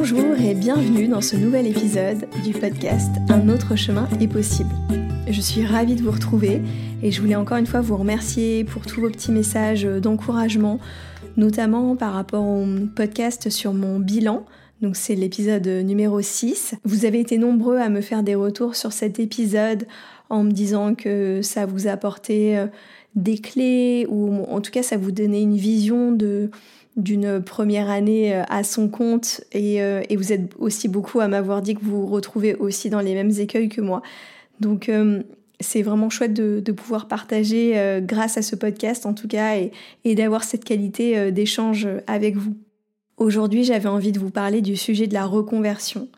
Bonjour et bienvenue dans ce nouvel épisode du podcast Un autre chemin est possible. Je suis ravie de vous retrouver et je voulais encore une fois vous remercier pour tous vos petits messages d'encouragement, notamment par rapport au podcast sur mon bilan. Donc c'est l'épisode numéro 6. Vous avez été nombreux à me faire des retours sur cet épisode en me disant que ça vous a apporté euh, des clés ou en tout cas ça vous donnait une vision de d'une première année euh, à son compte euh, et, vous êtes aussi beaucoup à m'avoir dit que vous vous retrouvez aussi dans les mêmes écueils que moi. Donc euh, c'est vraiment chouette de, pouvoir partager grâce à ce podcast en tout cas et, d'avoir cette qualité d'échange avec vous. Aujourd'hui j'avais envie de vous parler du sujet de la reconversion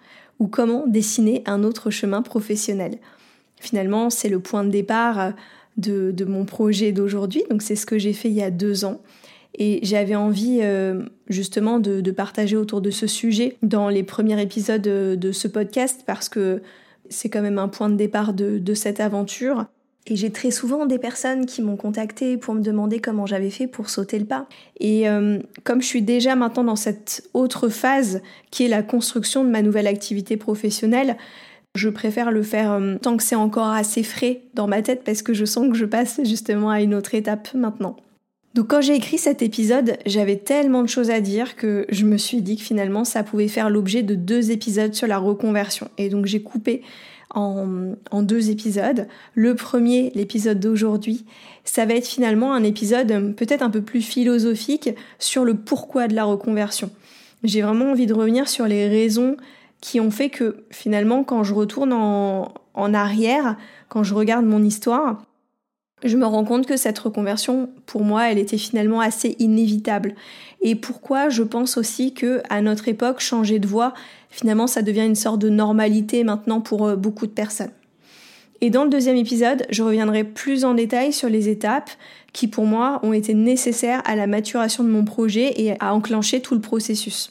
ou comment dessiner un autre chemin professionnel. Finalement c'est le point de départ de mon projet d'aujourd'hui, donc c'est ce que j'ai fait il y a deux ans. Et j'avais envie euh, justement de, partager autour de ce sujet dans les premiers épisodes de, ce podcast parce que c'est quand même un point de départ de, cette aventure. Et j'ai très souvent des personnes qui m'ont contacté pour me demander comment j'avais fait pour sauter le pas. Et euh, comme je suis déjà maintenant dans cette autre phase qui est la construction de ma nouvelle activité professionnelle, je préfère le faire euh, tant que c'est encore assez frais dans ma tête parce que je sens que je passe justement à une autre étape maintenant. Donc quand j'ai écrit cet épisode, j'avais tellement de choses à dire que je me suis dit que finalement ça pouvait faire l'objet de deux épisodes sur la reconversion. Et donc j'ai coupé en, deux épisodes. Le premier, l'épisode d'aujourd'hui, ça va être finalement un épisode peut-être un peu plus philosophique sur le pourquoi de la reconversion. J'ai vraiment envie de revenir sur les raisons qui ont fait que finalement quand je retourne en, en arrière, quand je regarde mon histoire, je me rends compte que cette reconversion, pour moi, elle était finalement assez inévitable. Et pourquoi je pense aussi que à notre époque, changer de voie, finalement, ça devient une sorte de normalité maintenant pour euh, beaucoup de personnes. Et dans le deuxième épisode, je reviendrai plus en détail sur les étapes qui, pour moi, ont été nécessaires à la maturation de mon projet et à enclencher tout le processus.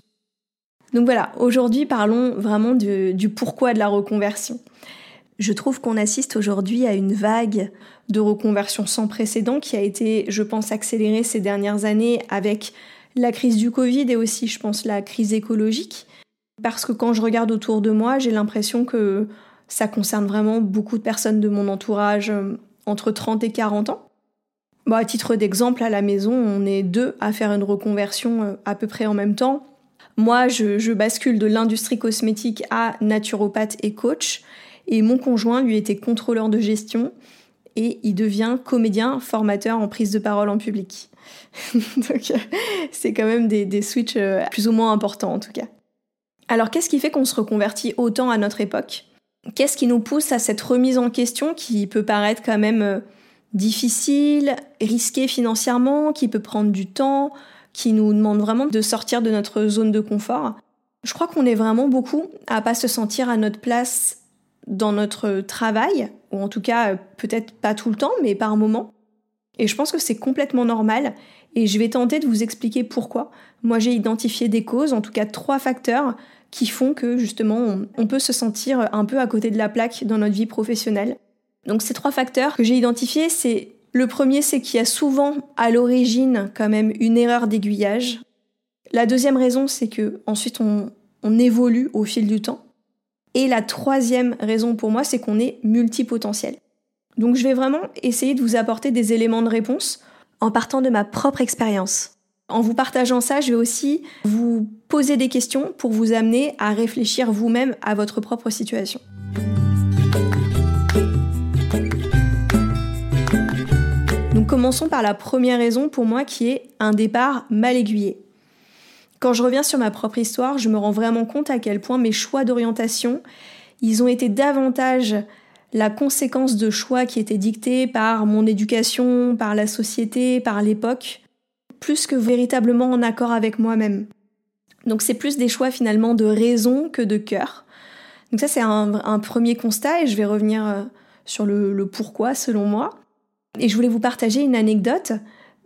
Donc voilà, aujourd'hui, parlons vraiment du pourquoi de la reconversion. Je trouve qu'on assiste aujourd'hui à une vague de reconversion sans précédent qui a été, je pense, accélérée ces dernières années avec la crise du Covid et aussi, je pense, la crise écologique. Parce que quand je regarde autour de moi, j'ai l'impression que ça concerne vraiment beaucoup de personnes de mon entourage euh, entre 30 et 40 ans. Bon, à titre d'exemple, à la maison, on est deux à faire une reconversion euh, à peu près en même temps. Moi, je, je bascule de l'industrie cosmétique à naturopathe et coach. Et mon conjoint, lui, était contrôleur de gestion et il devient comédien formateur en prise de parole en public. Donc c'est quand même des, switches euh, plus ou moins importants en tout cas. Alors qu'est-ce qui fait qu'on se reconvertit autant à notre époque? Qu'est-ce qui nous pousse à cette remise en question qui peut paraître quand même euh, difficile, risquée financièrement, qui peut prendre du temps, qui nous demande vraiment de sortir de notre zone de confort? Je crois qu'on est vraiment beaucoup à pas se sentir à notre place dans notre travail, ou en tout cas peut-être pas tout le temps, mais par moment. Et je pense que c'est complètement normal, et je vais tenter de vous expliquer pourquoi. Moi j'ai identifié des causes, en tout cas trois facteurs, qui font que justement on, peut se sentir un peu à côté de la plaque dans notre vie professionnelle. Donc ces trois facteurs que j'ai identifiés, c'est le premier, c'est qu'il y a souvent à l'origine quand même une erreur d'aiguillage. La deuxième raison, c'est que ensuite on évolue au fil du temps. Et la troisième raison pour moi, c'est qu'on est multipotentiel. Donc je vais vraiment essayer de vous apporter des éléments de réponse en partant de ma propre expérience. En vous partageant ça, je vais aussi vous poser des questions pour vous amener à réfléchir vous-même à votre propre situation. Donc commençons par la première raison pour moi qui est un départ mal aiguillé. Quand je reviens sur ma propre histoire, je me rends vraiment compte à quel point mes choix d'orientation, ils ont été davantage la conséquence de choix qui étaient dictés par mon éducation, par la société, par l'époque, plus que véritablement en accord avec moi-même. Donc c'est plus des choix finalement de raison que de cœur. Donc ça c'est un, premier constat et je vais revenir euh, sur le, le pourquoi selon moi. Et je voulais vous partager une anecdote.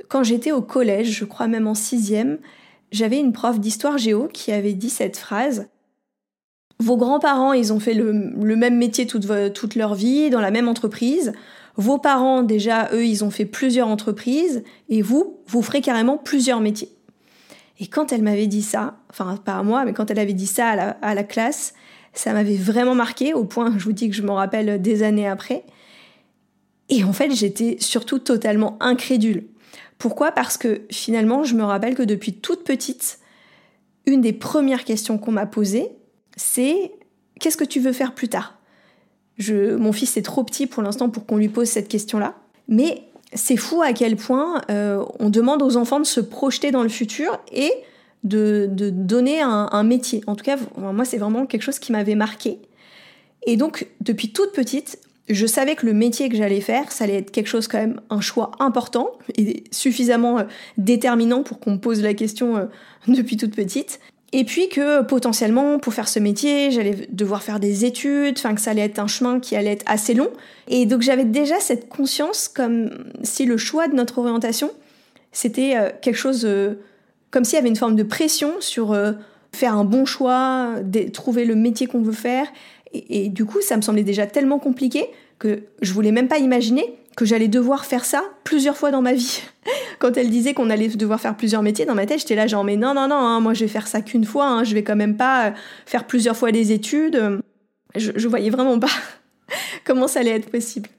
Quand j'étais au collège, je crois même en sixième, j'avais une prof d'histoire géo qui avait dit cette phrase. Vos grands-parents, ils ont fait le, même métier toute, leur vie, dans la même entreprise. Vos parents, déjà, eux, ils ont fait plusieurs entreprises. Et vous, vous ferez carrément plusieurs métiers. Et quand elle m'avait dit ça, enfin pas à moi, mais quand elle avait dit ça à la, à la classe, ça m'avait vraiment marqué, au point, je vous dis que je m'en rappelle des années après. Et en fait, j'étais surtout totalement incrédule. Pourquoi? Parce que finalement, je me rappelle que depuis toute petite, une des premières questions qu'on m'a posées, c'est qu'est-ce que tu veux faire plus tard? Mon fils est trop petit pour l'instant pour qu'on lui pose cette question-là. Mais c'est fou à quel point euh, on demande aux enfants de se projeter dans le futur et de, donner un, un, métier. En tout cas, moi, c'est vraiment quelque chose qui m'avait marqué. Et donc, depuis toute petite, je savais que le métier que j'allais faire, ça allait être quelque chose quand même, un choix important et suffisamment euh, déterminant pour qu'on me pose la question euh, depuis toute petite. Et puis que potentiellement, pour faire ce métier, j'allais devoir faire des études, enfin que ça allait être un chemin qui allait être assez long. Et donc j'avais déjà cette conscience comme si le choix de notre orientation, c'était euh, quelque chose, comme s'il y avait une forme de pression sur faire un bon choix, trouver le métier qu'on veut faire et, du coup, ça me semblait déjà tellement compliqué que je voulais même pas imaginer que j'allais devoir faire ça plusieurs fois dans ma vie. Quand elle disait qu'on allait devoir faire plusieurs métiers, dans ma tête, j'étais là genre mais non non non, hein, moi je vais faire ça qu'une fois, hein, je vais quand même pas euh, faire plusieurs fois des études. Je, je voyais vraiment pas comment ça allait être possible.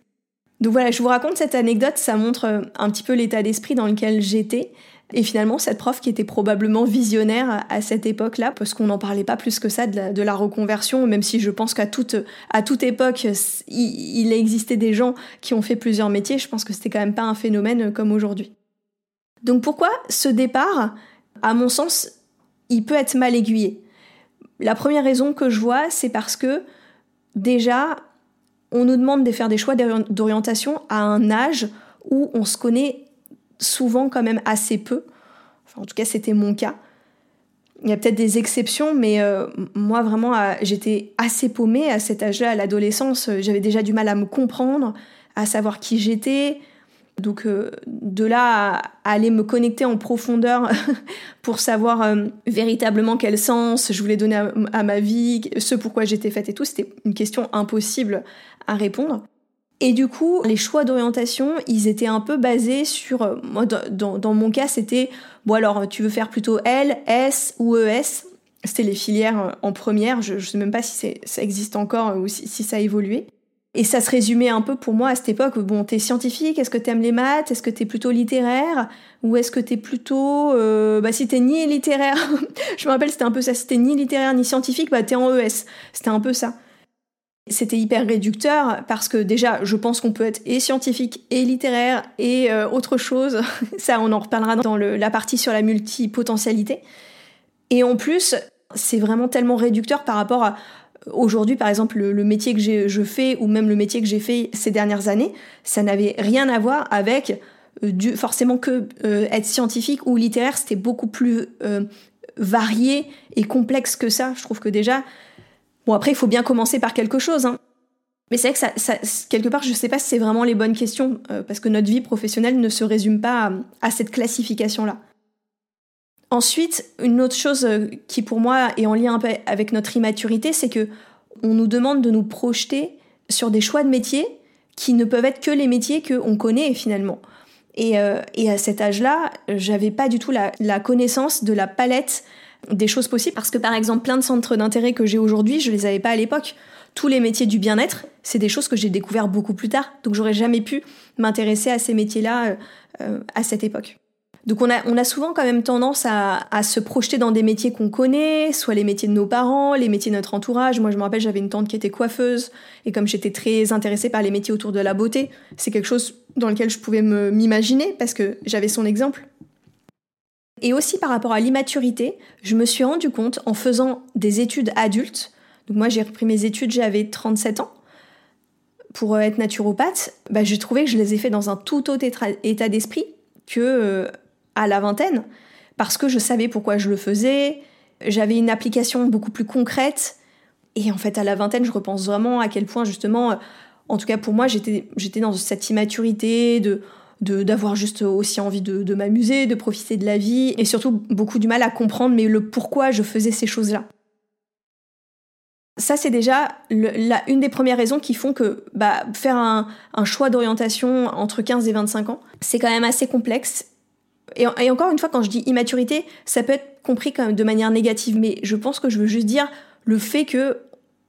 Donc voilà, je vous raconte cette anecdote, ça montre euh, un petit peu l'état d'esprit dans lequel j'étais. Et finalement, cette prof qui était probablement visionnaire à cette époque-là, parce qu'on n'en parlait pas plus que ça de la, reconversion, même si je pense qu'à toute, à toute époque, il, existait des gens qui ont fait plusieurs métiers, je pense que c'était quand même pas un phénomène comme aujourd'hui. Donc pourquoi ce départ, à mon sens, il peut être mal aiguillé? La première raison que je vois, c'est parce que déjà, on nous demande de faire des choix d'orientation à un âge où on se connaît souvent quand même assez peu. en tout cas, c'était mon cas. Il y a peut-être des exceptions, mais euh, moi vraiment, j'étais assez paumée à cet âge-là, à l'adolescence. J'avais déjà du mal à me comprendre, à savoir qui j'étais. Donc euh, de là à, aller me connecter en profondeur pour savoir euh, véritablement quel sens je voulais donner à ma vie, ce pourquoi j'étais faite et tout, c'était une question impossible à répondre. Et du coup, les choix d'orientation, ils étaient un peu basés sur, euh, moi dans, mon cas, c'était, bon alors tu veux faire plutôt L, S ou ES, c'était les filières euh, en première, je, ne sais même pas si ça existe encore euh, ou si, ça a évolué. Et ça se résumait un peu pour moi à cette époque, bon, t'es scientifique, est-ce que t'aimes les maths, est-ce que t'es plutôt littéraire, ou est-ce que t'es plutôt, bah si t'es ni littéraire, je me rappelle c'était un peu ça, si t'es ni littéraire ni scientifique, bah t'es en ES, c'était un peu ça. C'était hyper réducteur parce que déjà, je pense qu'on peut être et scientifique et littéraire et euh, autre chose. Ça, on en reparlera dans la partie sur la multipotentialité. Et en plus, c'est vraiment tellement réducteur par rapport à aujourd'hui, par exemple, le, métier que je fais ou même le métier que j'ai fait ces dernières années, ça n'avait rien à voir avec euh, forcément que euh, être scientifique ou littéraire. C'était beaucoup plus varié et complexe que ça. Je trouve que déjà, Bon, après, il faut bien commencer par quelque chose. Hein. Mais c'est vrai que ça, quelque part, je ne sais pas si c'est vraiment les bonnes questions, euh, parce que notre vie professionnelle ne se résume pas à, cette classification-là. Ensuite, une autre chose euh, qui pour moi est en lien un peu avec notre immaturité, c'est que on nous demande de nous projeter sur des choix de métiers qui ne peuvent être que les métiers qu'on connaît finalement. Et, euh, à cet âge-là, j'avais pas du tout la, connaissance de la palette des choses possibles parce que par exemple plein de centres d'intérêt que j'ai aujourd'hui, je les avais pas à l'époque. tous les métiers du bien-être, c'est des choses que j'ai découvert beaucoup plus tard. Donc j'aurais jamais pu m'intéresser à ces métiers-là euh, euh, à cette époque. Donc on a, on a souvent quand même tendance à, à se projeter dans des métiers qu'on connaît, soit les métiers de nos parents, les métiers de notre entourage. Moi je me rappelle j'avais une tante qui était coiffeuse et comme j'étais très intéressée par les métiers autour de la beauté, c'est quelque chose dans lequel je pouvais m'imaginer parce que j'avais son exemple. Et aussi par rapport à l'immaturité, je me suis rendu compte en faisant des études adultes, donc moi j'ai repris mes études, j'avais 37 ans, pour être naturopathe, bah, j'ai trouvé que je les ai fait dans un tout autre état d'esprit que euh, à la vingtaine, parce que je savais pourquoi je le faisais, j'avais une application beaucoup plus concrète, et en fait à la vingtaine, je repense vraiment à quel point justement, en tout cas pour moi, j'étais j'étais dans cette immaturité de d'avoir juste aussi envie de, m'amuser, de profiter de la vie, et surtout beaucoup du mal à comprendre mais le pourquoi je faisais ces choses-là. Ça, c'est déjà une des premières raisons qui font que bah, faire un, choix d'orientation entre 15 et 25 ans, c'est quand même assez complexe. Et, encore une fois, quand je dis immaturité, ça peut être compris quand même de manière négative, mais je pense que je veux juste dire le fait que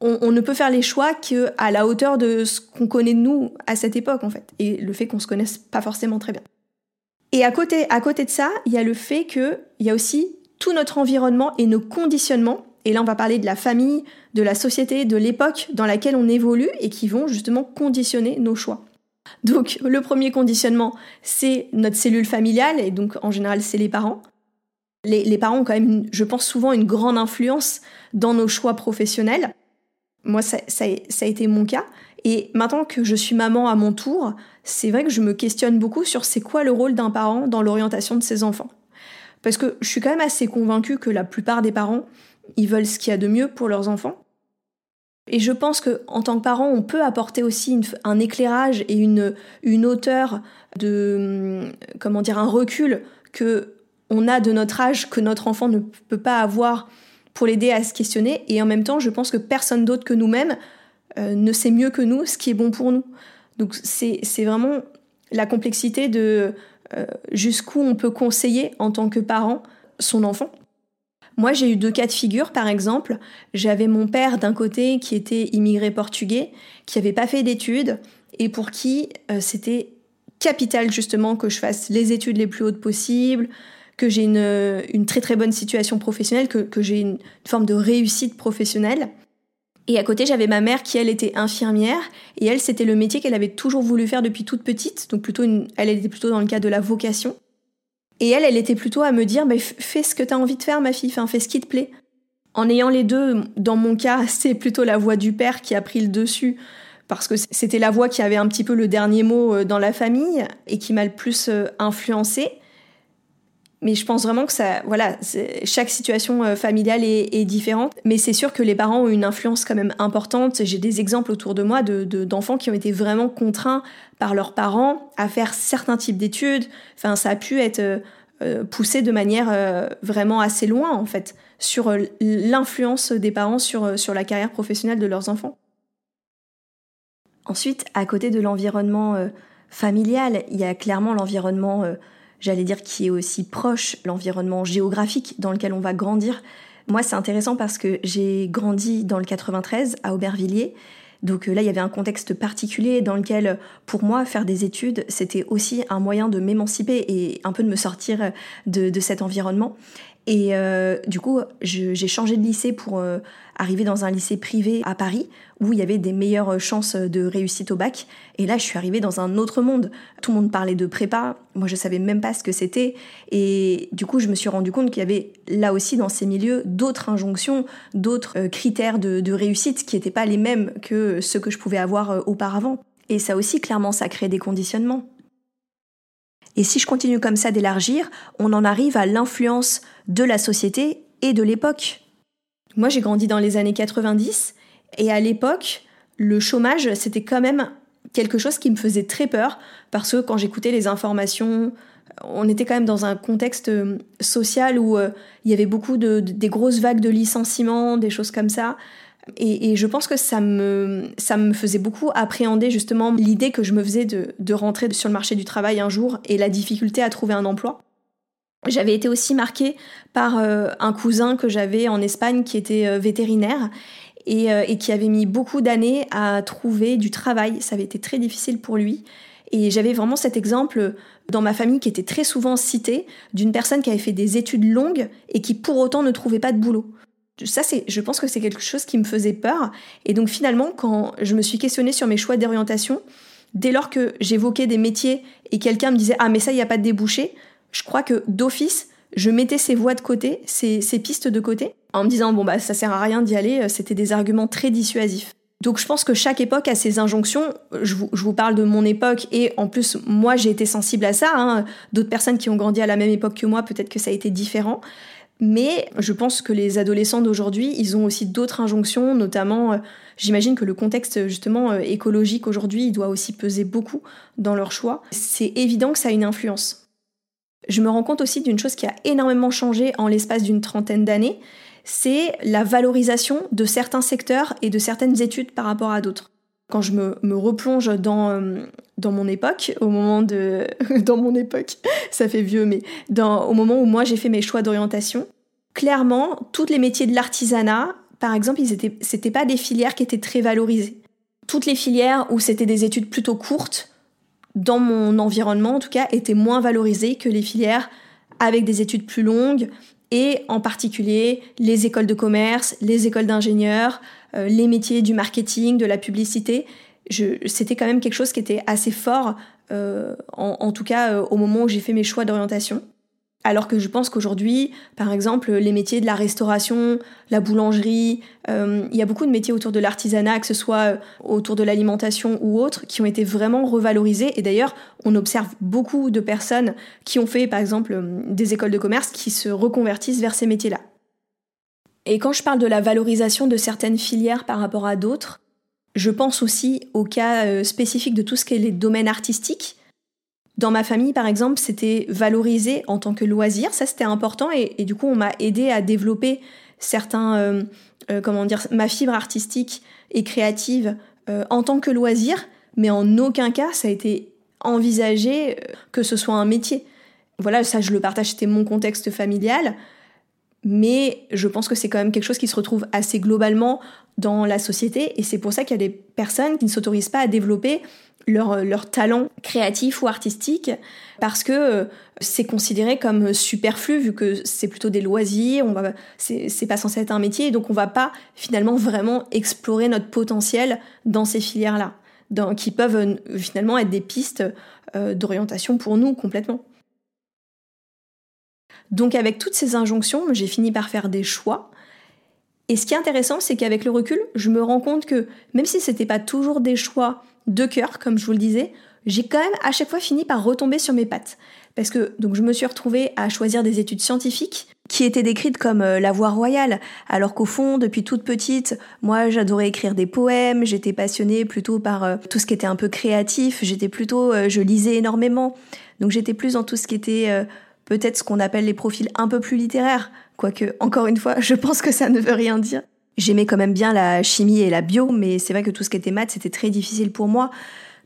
on, ne peut faire les choix qu'à la hauteur de ce qu'on connaît de nous à cette époque, en fait. Et le fait qu'on se connaisse pas forcément très bien. Et à côté, à côté de ça, il y a le fait qu'il y a aussi tout notre environnement et nos conditionnements. Et là, on va parler de la famille, de la société, de l'époque dans laquelle on évolue et qui vont justement conditionner nos choix. Donc, le premier conditionnement, c'est notre cellule familiale, et donc en général, c'est les parents. Les, parents ont quand même, je pense, souvent une grande influence dans nos choix professionnels. Moi, ça, a été mon cas. Et maintenant que je suis maman à mon tour, c'est vrai que je me questionne beaucoup sur c'est quoi le rôle d'un parent dans l'orientation de ses enfants. Parce que je suis quand même assez convaincue que la plupart des parents, ils veulent ce qu'il y a de mieux pour leurs enfants. Et je pense que en tant que parent, on peut apporter aussi un éclairage et une, une hauteur de comment dire un recul que on a de notre âge que notre enfant ne peut pas avoir pour l'aider à se questionner. Et en même temps, je pense que personne d'autre que nous-mêmes euh, ne sait mieux que nous ce qui est bon pour nous. Donc c'est vraiment la complexité de euh, jusqu'où on peut conseiller en tant que parent son enfant. Moi, j'ai eu deux cas de figure, par exemple. J'avais mon père d'un côté qui était immigré portugais, qui n'avait pas fait d'études et pour qui euh, c'était capital justement que je fasse les études les plus hautes possibles, que j'ai une, très très bonne situation professionnelle, que, que j'ai une, forme de réussite professionnelle. Et à côté, j'avais ma mère qui, elle, était infirmière. Et elle, c'était le métier qu'elle avait toujours voulu faire depuis toute petite. Donc plutôt elle était plutôt dans le cas de la vocation. Et elle, elle était plutôt à me dire, fais ce que tu as envie de faire, ma fille, fais ce qui te plaît. En ayant les deux, dans mon cas, c'est plutôt la voix du père qui a pris le dessus, parce que c'était la voix qui avait un petit peu le dernier mot euh, dans la famille et qui m'a le plus euh, influencée mais je pense vraiment que ça, voilà, chaque situation euh, familiale est, différente. Mais c'est sûr que les parents ont une influence quand même importante. J'ai des exemples autour de moi de, d'enfants qui ont été vraiment contraints par leurs parents à faire certains types d'études. Enfin, ça a pu être euh, euh, poussé de manière vraiment assez loin, en fait, sur l'influence des parents sur, sur la carrière professionnelle de leurs enfants. Ensuite, à côté de l'environnement familial, il y a clairement l'environnement j'allais dire, qui est aussi proche, l'environnement géographique dans lequel on va grandir. Moi, c'est intéressant parce que j'ai grandi dans le 93 à Aubervilliers. Donc euh, là, il y avait un contexte particulier dans lequel, pour moi, faire des études, c'était aussi un moyen de m'émanciper et un peu de me sortir de, de cet environnement. Et euh, du coup, j'ai changé de lycée pour euh, arriver dans un lycée privé à Paris où il y avait des meilleures chances de réussite au bac. Et là, je suis arrivée dans un autre monde. Tout le monde parlait de prépa. Moi, je savais même pas ce que c'était. Et du coup, je me suis rendu compte qu'il y avait là aussi dans ces milieux d'autres injonctions, d'autres euh, critères de, de, réussite qui n'étaient pas les mêmes que ceux que je pouvais avoir auparavant. Et ça aussi, clairement, ça crée des conditionnements. Et si je continue comme ça d'élargir, on en arrive à l'influence de la société et de l'époque. Moi, j'ai grandi dans les années 90 et à l'époque, le chômage, c'était quand même quelque chose qui me faisait très peur parce que quand j'écoutais les informations, on était quand même dans un contexte euh, social où euh, il y avait beaucoup de, des grosses vagues de licenciements, des choses comme ça. Et, je pense que ça me, ça me faisait beaucoup appréhender justement l'idée que je me faisais de, de rentrer sur le marché du travail un jour et la difficulté à trouver un emploi. J'avais été aussi marquée par euh, un cousin que j'avais en Espagne qui était euh, vétérinaire et, et qui avait mis beaucoup d'années à trouver du travail. Ça avait été très difficile pour lui. Et j'avais vraiment cet exemple dans ma famille qui était très souvent cité d'une personne qui avait fait des études longues et qui pour autant ne trouvait pas de boulot. Ça, c'est, je pense que c'est quelque chose qui me faisait peur. Et donc finalement, quand je me suis questionnée sur mes choix d'orientation, dès lors que j'évoquais des métiers et quelqu'un me disait ah mais ça il n'y a pas de débouché, je crois que d'office je mettais ces voies de côté, ces, pistes de côté, en me disant bon bah ça sert à rien d'y aller. C'était des arguments très dissuasifs. Donc je pense que chaque époque a ses injonctions. Je vous, parle de mon époque et en plus moi j'ai été sensible à ça. Hein. D'autres personnes qui ont grandi à la même époque que moi, peut-être que ça a été différent. Mais je pense que les adolescents d'aujourd'hui, ils ont aussi d'autres injonctions, notamment, euh, j'imagine que le contexte justement euh, écologique aujourd'hui, il doit aussi peser beaucoup dans leur choix. C'est évident que ça a une influence. Je me rends compte aussi d'une chose qui a énormément changé en l'espace d'une trentaine d'années, c'est la valorisation de certains secteurs et de certaines études par rapport à d'autres. Quand je me, replonge dans, euh, dans mon époque, au moment de... dans mon époque, ça fait vieux, mais au moment où moi j'ai fait mes choix d'orientation, clairement, tous les métiers de l'artisanat, par exemple, ils étaient, c'était pas des filières qui étaient très valorisées. Toutes les filières où c'était des études plutôt courtes, dans mon environnement en tout cas, étaient moins valorisées que les filières avec des études plus longues, et en particulier les écoles de commerce, les écoles d'ingénieurs, euh, les métiers du marketing, de la publicité. C'était quand même quelque chose qui était assez fort, euh, en, tout cas euh, au moment où j'ai fait mes choix d'orientation. Alors que je pense qu'aujourd'hui, par exemple, les métiers de la restauration, la boulangerie, euh, il y a beaucoup de métiers autour de l'artisanat, que ce soit euh, autour de l'alimentation ou autres, qui ont été vraiment revalorisés. Et d'ailleurs, on observe beaucoup de personnes qui ont fait, par exemple, euh, des écoles de commerce qui se reconvertissent vers ces métiers-là. Et quand je parle de la valorisation de certaines filières par rapport à d'autres, je pense aussi au cas spécifique de tout ce qui est les domaines artistiques dans ma famille, par exemple, c'était valorisé en tant que loisir, ça c'était important et, du coup on m'a aidé à développer certains, euh, euh, comment dire, ma fibre artistique et créative euh, en tant que loisir, mais en aucun cas ça a été envisagé que ce soit un métier. Voilà, ça je le partage, c'était mon contexte familial, mais je pense que c'est quand même quelque chose qui se retrouve assez globalement dans la société et c'est pour ça qu'il y a des personnes qui ne s'autorisent pas à développer leur, leur talent créatif ou artistique parce que euh, c'est considéré comme superflu vu que c'est plutôt des loisirs, on va c'est pas censé être un métier donc on va pas finalement vraiment explorer notre potentiel dans ces filières-là qui peuvent finalement être des pistes euh, d'orientation pour nous complètement. Donc avec toutes ces injonctions, j'ai fini par faire des choix. Et ce qui est intéressant, c'est qu'avec le recul, je me rends compte que même si c'était pas toujours des choix de cœur, comme je vous le disais, j'ai quand même à chaque fois fini par retomber sur mes pattes. Parce que donc je me suis retrouvée à choisir des études scientifiques qui étaient décrites comme euh, la voie royale, alors qu'au fond, depuis toute petite, moi j'adorais écrire des poèmes, j'étais passionnée plutôt par euh, tout ce qui était un peu créatif, j'étais plutôt, euh, je lisais énormément, donc j'étais plus dans tout ce qui était peut-être ce qu'on appelle les profils un peu plus littéraires, quoique encore une fois, je pense que ça ne veut rien dire. J'aimais quand même bien la chimie et la bio, mais c'est vrai que tout ce qui était maths, c'était très difficile pour moi.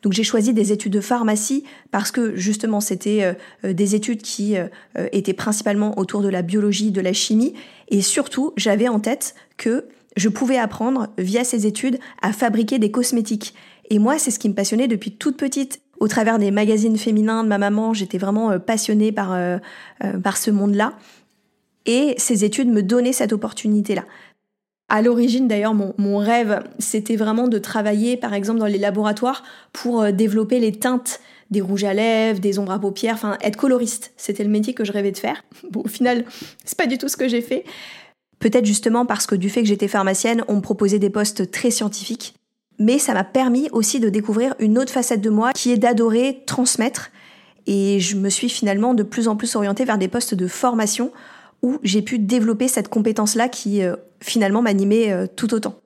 Donc j'ai choisi des études de pharmacie parce que justement c'était euh, euh, des études qui euh, étaient principalement autour de la biologie, de la chimie et surtout j'avais en tête que je pouvais apprendre via ces études à fabriquer des cosmétiques. Et moi c'est ce qui me passionnait depuis toute petite. Au travers des magazines féminins de ma maman, j'étais vraiment passionnée par, par ce monde-là. Et ces études me donnaient cette opportunité-là. À l'origine, d'ailleurs, mon, rêve, c'était vraiment de travailler, par exemple, dans les laboratoires pour euh, développer les teintes des rouges à lèvres, des ombres à paupières, enfin, être coloriste. C'était le métier que je rêvais de faire. Bon, au final, c'est pas du tout ce que j'ai fait. Peut-être justement parce que du fait que j'étais pharmacienne, on me proposait des postes très scientifiques. Mais ça m'a permis aussi de découvrir une autre facette de moi qui est d'adorer transmettre. Et je me suis finalement de plus en plus orientée vers des postes de formation où j'ai pu développer cette compétence-là qui euh, finalement m'animait euh, tout autant.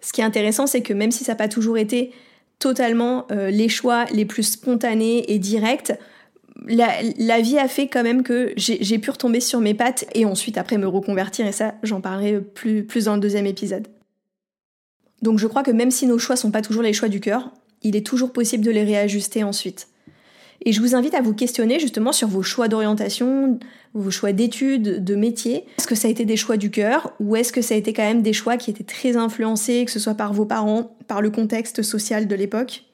Ce qui est intéressant, c'est que même si ça n'a pas toujours été totalement euh, les choix les plus spontanés et directs, la, vie a fait quand même que j'ai pu retomber sur mes pattes et ensuite après me reconvertir et ça j'en parlerai plus, plus dans le deuxième épisode. Donc je crois que même si nos choix sont pas toujours les choix du cœur, il est toujours possible de les réajuster ensuite. Et je vous invite à vous questionner justement sur vos choix d'orientation, vos choix d'études, de métier. Est-ce que ça a été des choix du cœur ou est-ce que ça a été quand même des choix qui étaient très influencés, que ce soit par vos parents, par le contexte social de l'époque?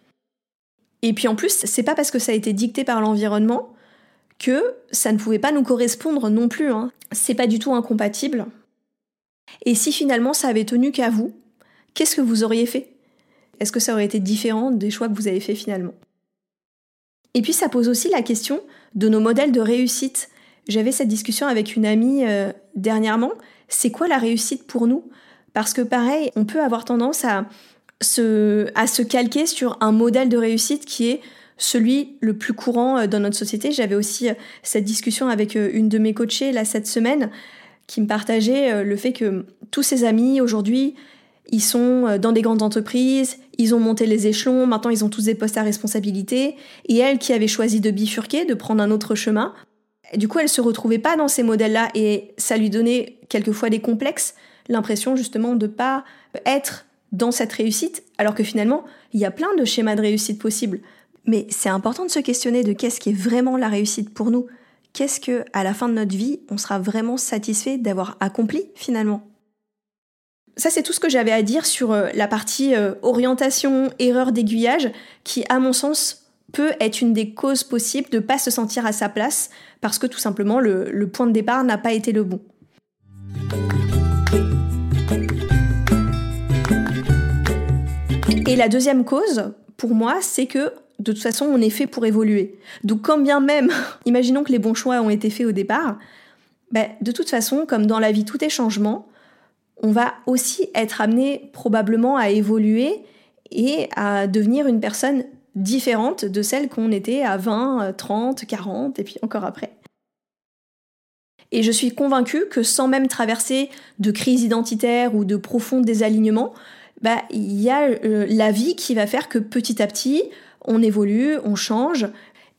Et puis en plus, c'est pas parce que ça a été dicté par l'environnement que ça ne pouvait pas nous correspondre non plus. Hein. C'est pas du tout incompatible. Et si finalement ça avait tenu qu'à vous, qu'est-ce que vous auriez fait? Est-ce que ça aurait été différent des choix que vous avez fait finalement? Et puis ça pose aussi la question de nos modèles de réussite. J'avais cette discussion avec une amie euh, dernièrement. C'est quoi la réussite pour nous? Parce que pareil, on peut avoir tendance à se, calquer sur un modèle de réussite qui est celui le plus courant euh, dans notre société. J'avais aussi euh, cette discussion avec une de mes coachées là cette semaine qui me partageait le fait que tous ses amis aujourd'hui, ils sont dans des grandes entreprises, ils ont monté les échelons, maintenant ils ont tous des postes à responsabilité, et elle qui avait choisi de bifurquer, de prendre un autre chemin, du coup elle se retrouvait pas dans ces modèles-là et ça lui donnait quelquefois des complexes, l'impression justement de pas être dans cette réussite, alors que finalement il y a plein de schémas de réussite possibles. Mais c'est important de se questionner de qu'est-ce qui est vraiment la réussite pour nous. Qu'est-ce que, à la fin de notre vie, on sera vraiment satisfait d'avoir accompli finalement? Ça, c'est tout ce que j'avais à dire sur euh, la partie euh, orientation, erreur d'aiguillage, qui, à mon sens, peut être une des causes possibles de ne pas se sentir à sa place, parce que tout simplement, le point de départ n'a pas été le bon. Et la deuxième cause, pour moi, c'est que de toute façon, on est fait pour évoluer. Donc quand bien même, imaginons que les bons choix ont été faits au départ, ben, de toute façon, comme dans la vie, tout est changement, on va aussi être amené probablement à évoluer et à devenir une personne différente de celle qu'on était à 20, 30, 40 et puis encore après. Et je suis convaincue que sans même traverser de crise identitaire ou de profond désalignement, bah, il y a euh, la vie qui va faire que petit à petit, on évolue, on change,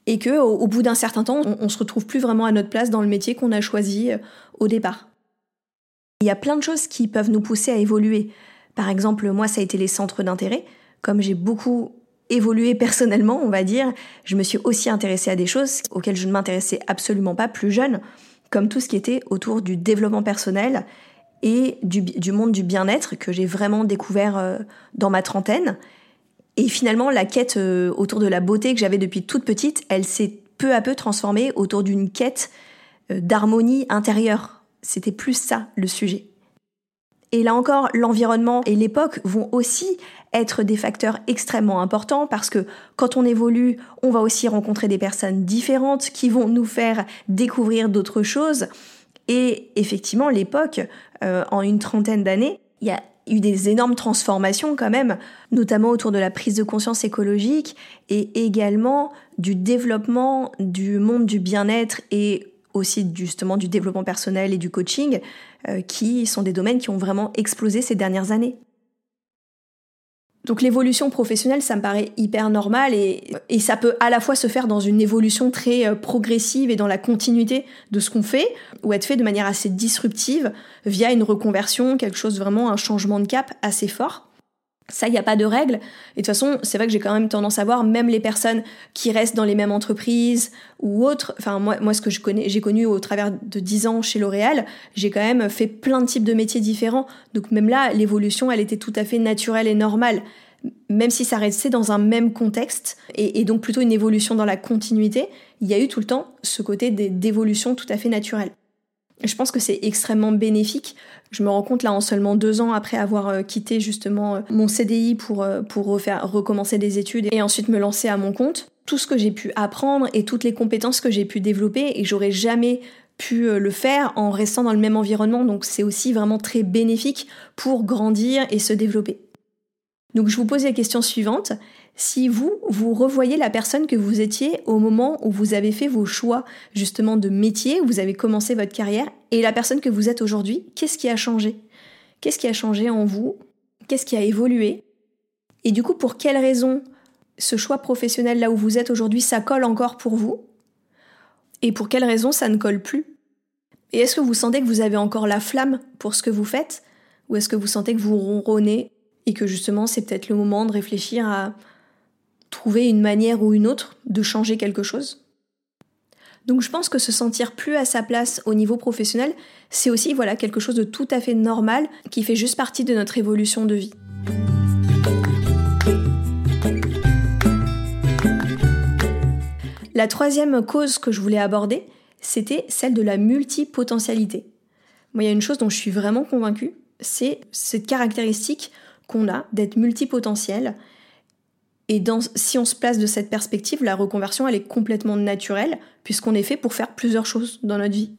et que au, bout d'un certain temps, on, se retrouve plus vraiment à notre place dans le métier qu'on a choisi euh, au départ. Il y a plein de choses qui peuvent nous pousser à évoluer. Par exemple, moi, ça a été les centres d'intérêt. Comme j'ai beaucoup évolué personnellement, on va dire, je me suis aussi intéressée à des choses auxquelles je ne m'intéressais absolument pas plus jeune, comme tout ce qui était autour du développement personnel et du, du monde du bien-être que j'ai vraiment découvert euh, dans ma trentaine et finalement, la quête euh, autour de la beauté que j'avais depuis toute petite, elle s'est peu à peu transformée autour d'une quête euh, d'harmonie intérieure. C'était plus ça le sujet. Et là encore, l'environnement et l'époque vont aussi être des facteurs extrêmement importants parce que quand on évolue, on va aussi rencontrer des personnes différentes qui vont nous faire découvrir d'autres choses. Et effectivement, l'époque, euh, en une trentaine d'années, il y a eu des énormes transformations quand même, notamment autour de la prise de conscience écologique et également du développement du monde du bien-être et aussi justement du développement personnel et du coaching, euh, qui sont des domaines qui ont vraiment explosé ces dernières années. Donc l'évolution professionnelle, ça me paraît hyper normal et, et, ça peut à la fois se faire dans une évolution très euh, progressive et dans la continuité de ce qu'on fait, ou être fait de manière assez disruptive via une reconversion, quelque chose vraiment, un changement de cap assez fort. Ça, il n'y a pas de règle. Et de toute façon, c'est vrai que j'ai quand même tendance à voir, même les personnes qui restent dans les mêmes entreprises ou autres, enfin moi, moi ce que j'ai connu au travers de 10 ans chez L'Oréal, j'ai quand même fait plein de types de métiers différents. Donc même là, l'évolution, elle était tout à fait naturelle et normale. Même si ça restait dans un même contexte, et, et donc plutôt une évolution dans la continuité, il y a eu tout le temps ce côté d'évolution tout à fait naturelle. Je pense que c'est extrêmement bénéfique. Je me rends compte là en seulement deux ans après avoir euh, quitté justement euh, mon CDI pour, euh, pour recommencer des études et ensuite me lancer à mon compte. Tout ce que j'ai pu apprendre et toutes les compétences que j'ai pu développer et j'aurais jamais pu le faire en restant dans le même environnement. Donc c'est aussi vraiment très bénéfique pour grandir et se développer. Donc je vous pose la question suivante si vous, vous revoyez la personne que vous étiez au moment où vous avez fait vos choix justement de métier, où vous avez commencé votre carrière, et la personne que vous êtes aujourd'hui, qu'est-ce qui a changé? Qu'est-ce qui a changé en vous? Qu'est-ce qui a évolué? Et du coup, pour quelles raisons ce choix professionnel là où vous êtes aujourd'hui, ça colle encore pour vous? Et pour quelles raisons ça ne colle plus? Et est-ce que vous sentez que vous avez encore la flamme pour ce que vous faites? Ou est-ce que vous sentez que vous ronronnez et que justement c'est peut-être le moment de réfléchir à trouver une manière ou une autre de changer quelque chose. Donc je pense que se sentir plus à sa place au niveau professionnel, c'est aussi voilà quelque chose de tout à fait normal qui fait juste partie de notre évolution de vie. La troisième cause que je voulais aborder, c'était celle de la multipotentialité. Moi, il y a une chose dont je suis vraiment convaincue, c'est cette caractéristique qu'on a d'être multipotentiel. Et si on se place de cette perspective, la reconversion, elle est complètement naturelle, puisqu'on est fait pour faire plusieurs choses dans notre vie.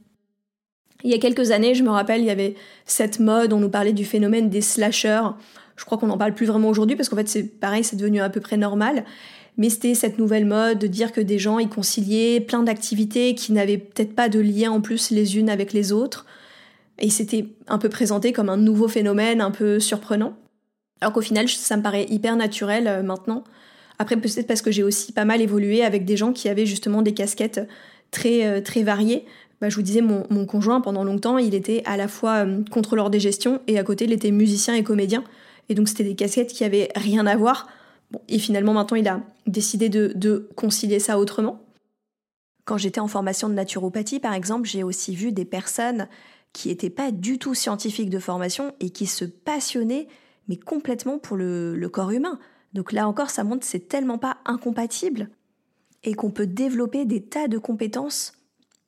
Il y a quelques années, je me rappelle, il y avait cette mode, on nous parlait du phénomène des slashers. Je crois qu'on n'en parle plus vraiment aujourd'hui, parce qu'en fait, c'est pareil, c'est devenu à peu près normal. Mais c'était cette nouvelle mode de dire que des gens y conciliaient plein d'activités qui n'avaient peut-être pas de lien en plus les unes avec les autres. Et c'était un peu présenté comme un nouveau phénomène un peu surprenant. Alors qu'au final, ça me paraît hyper naturel euh, maintenant. Après, peut-être parce que j'ai aussi pas mal évolué avec des gens qui avaient justement des casquettes très, euh, très variées. Bah, je vous disais, mon, mon, conjoint, pendant longtemps, il était à la fois euh, contrôleur des gestions et à côté, il était musicien et comédien. Et donc, c'était des casquettes qui avaient rien à voir. et finalement, maintenant, il a décidé de, de concilier ça autrement. Quand j'étais en formation de naturopathie, par exemple, j'ai aussi vu des personnes qui n'étaient pas du tout scientifiques de formation et qui se passionnaient, mais complètement pour le, corps humain. Donc là encore, ça montre que c'est tellement pas incompatible et qu'on peut développer des tas de compétences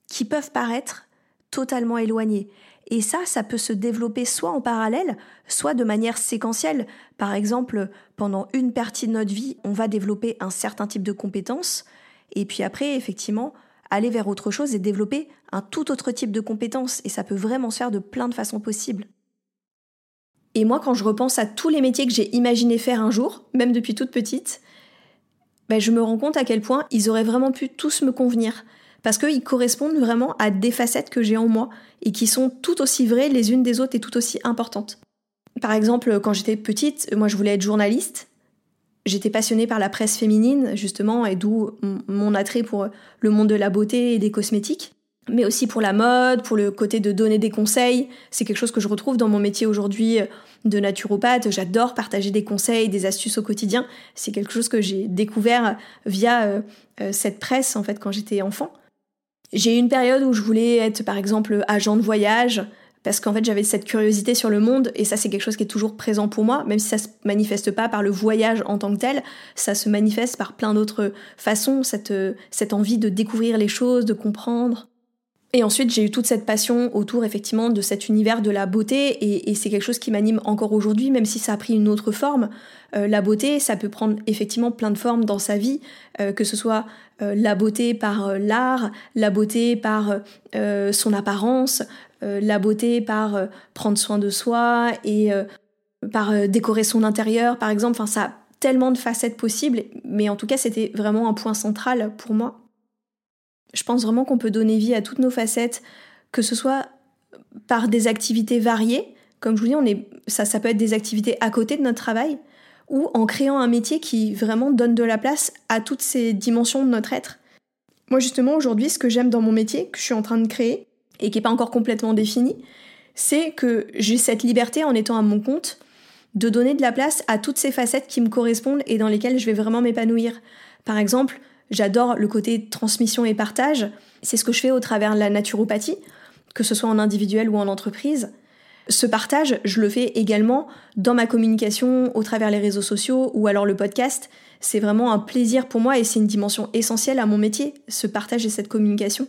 qui peuvent paraître totalement éloignées. Et ça, ça peut se développer soit en parallèle, soit de manière séquentielle. Par exemple, pendant une partie de notre vie, on va développer un certain type de compétences, et puis après, effectivement, aller vers autre chose et développer un tout autre type de compétences. Et ça peut vraiment se faire de plein de façons possibles. Et moi, quand je repense à tous les métiers que j'ai imaginé faire un jour, même depuis toute petite, ben, je me rends compte à quel point ils auraient vraiment pu tous me convenir. Parce qu'ils correspondent vraiment à des facettes que j'ai en moi et qui sont tout aussi vraies les unes des autres et tout aussi importantes. Par exemple, quand j'étais petite, moi je voulais être journaliste j'étais passionnée par la presse féminine, justement, et d'où mon attrait pour le monde de la beauté et des cosmétiques, mais aussi pour la mode, pour le côté de donner des conseils. C'est quelque chose que je retrouve dans mon métier aujourd'hui euh, de naturopathe. J'adore partager des conseils, des astuces au quotidien. C'est quelque chose que j'ai découvert via euh, euh, cette presse, en fait, quand j'étais enfant. J'ai eu une période où je voulais être, par exemple, agent de voyage, parce qu'en fait j'avais cette curiosité sur le monde et ça c'est quelque chose qui est toujours présent pour moi, même si ça se manifeste pas par le voyage en tant que tel, ça se manifeste par plein d'autres façons, cette, cette envie de découvrir les choses, de comprendre. Et ensuite, j'ai eu toute cette passion autour effectivement de cet univers de la beauté et, c'est quelque chose qui m'anime encore aujourd'hui, même si ça a pris une autre forme. Euh, la beauté, ça peut prendre effectivement plein de formes dans sa vie, euh, que ce soit euh, la beauté par l'art, la beauté par son apparence, la beauté par prendre soin de soi et par décorer son intérieur, par exemple. Enfin, ça a tellement de facettes possibles, mais en tout cas, c'était vraiment un point central pour moi. Je pense vraiment qu'on peut donner vie à toutes nos facettes, que ce soit par des activités variées, comme je vous dis, on est, ça, ça peut être des activités à côté de notre travail, ou en créant un métier qui vraiment donne de la place à toutes ces dimensions de notre être. Moi justement aujourd'hui, ce que j'aime dans mon métier, que je suis en train de créer, et qui n'est pas encore complètement défini, c'est que j'ai cette liberté en étant à mon compte de donner de la place à toutes ces facettes qui me correspondent et dans lesquelles je vais vraiment m'épanouir. Par exemple, J'adore le côté transmission et partage. C'est ce que je fais au travers de la naturopathie, que ce soit en individuel ou en entreprise. Ce partage, je le fais également dans ma communication au travers les réseaux sociaux ou alors le podcast. C'est vraiment un plaisir pour moi et c'est une dimension essentielle à mon métier, ce partage et cette communication.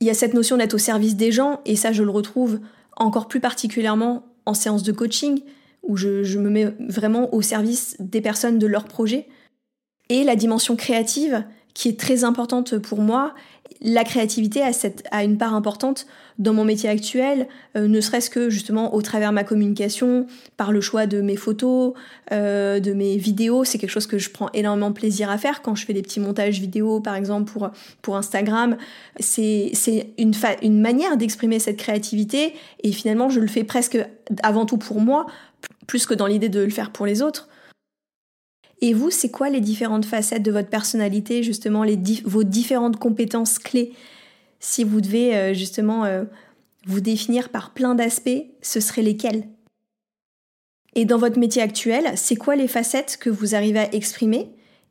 Il y a cette notion d'être au service des gens et ça je le retrouve encore plus particulièrement en séance de coaching où je, je me mets vraiment au service des personnes, de leurs projets. Et la dimension créative qui est très importante pour moi. La créativité a, cette, a une part importante dans mon métier actuel, euh, ne serait-ce que justement au travers de ma communication, par le choix de mes photos, euh, de mes vidéos. C'est quelque chose que je prends énormément plaisir à faire quand je fais des petits montages vidéo, par exemple pour, pour Instagram. C'est une, une manière d'exprimer cette créativité et finalement je le fais presque avant tout pour moi, plus que dans l'idée de le faire pour les autres. Et vous, c'est quoi les différentes facettes de votre personnalité, justement, vos différentes compétences clés? Si vous devez euh, justement euh, vous définir par plein d'aspects, ce seraient lesquels? Et dans votre métier actuel, c'est quoi les facettes que vous arrivez à exprimer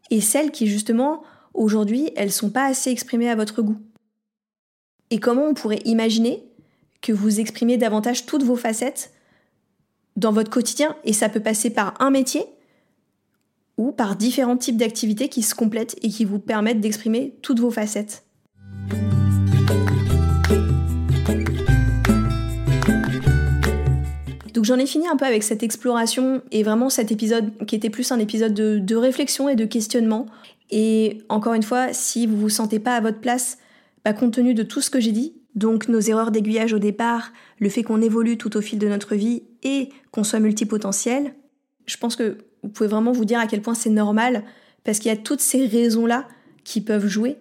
et celles qui justement aujourd'hui elles sont pas assez exprimées à votre goût? Et comment on pourrait imaginer que vous exprimez davantage toutes vos facettes dans votre quotidien? Et ça peut passer par un métier ou par différents types d'activités qui se complètent et qui vous permettent d'exprimer toutes vos facettes. Donc j'en ai fini un peu avec cette exploration et vraiment cet épisode qui était plus un épisode de, réflexion et de questionnement. Et encore une fois, si vous vous sentez pas à votre place, bah, compte tenu de tout ce que j'ai dit, donc nos erreurs d'aiguillage au départ, le fait qu'on évolue tout au fil de notre vie et qu'on soit multipotentiel, je pense que vous pouvez vraiment vous dire à quel point c'est normal parce qu'il y a toutes ces raisons-là qui peuvent jouer.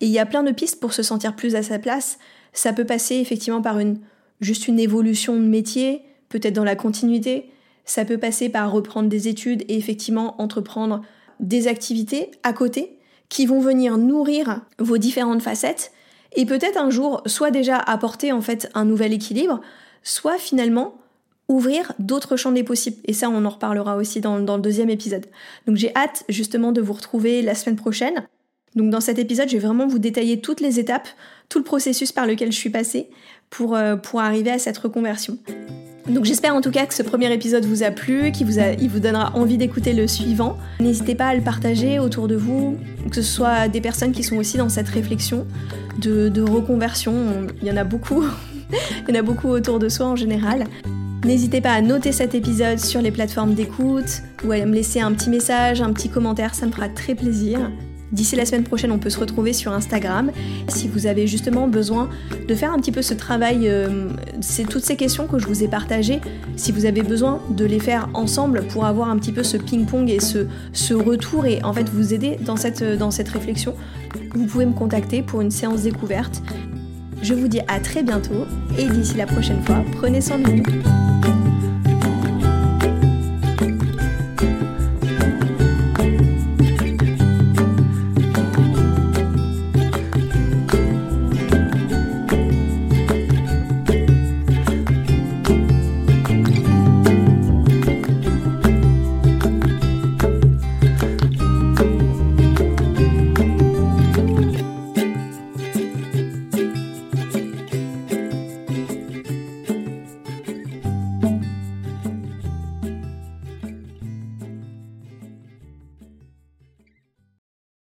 Et il y a plein de pistes pour se sentir plus à sa place. Ça peut passer effectivement par une juste une évolution de métier, peut-être dans la continuité. Ça peut passer par reprendre des études et effectivement entreprendre des activités à côté qui vont venir nourrir vos différentes facettes et peut-être un jour soit déjà apporter en fait un nouvel équilibre, soit finalement ouvrir d'autres champs des possibles. Et ça, on en reparlera aussi dans, le deuxième épisode. Donc j'ai hâte justement de vous retrouver la semaine prochaine. Donc dans cet épisode, je vais vraiment vous détailler toutes les étapes, tout le processus par lequel je suis passée pour, euh, pour arriver à cette reconversion. Donc j'espère en tout cas que ce premier épisode vous a plu, qu'il vous, il vous donnera envie d'écouter le suivant. N'hésitez pas à le partager autour de vous, que ce soit des personnes qui sont aussi dans cette réflexion de reconversion. Il y en a beaucoup, il y en a beaucoup autour de soi en général. N'hésitez pas à noter cet épisode sur les plateformes d'écoute ou à me laisser un petit message, un petit commentaire, ça me fera très plaisir. D'ici la semaine prochaine, on peut se retrouver sur Instagram. Si vous avez justement besoin de faire un petit peu ce travail, euh, c'est toutes ces questions que je vous ai partagées, si vous avez besoin de les faire ensemble pour avoir un petit peu ce ping-pong et ce, retour et en fait vous aider dans cette, dans cette réflexion, vous pouvez me contacter pour une séance découverte. Je vous dis à très bientôt et d'ici la prochaine fois, prenez soin de vous.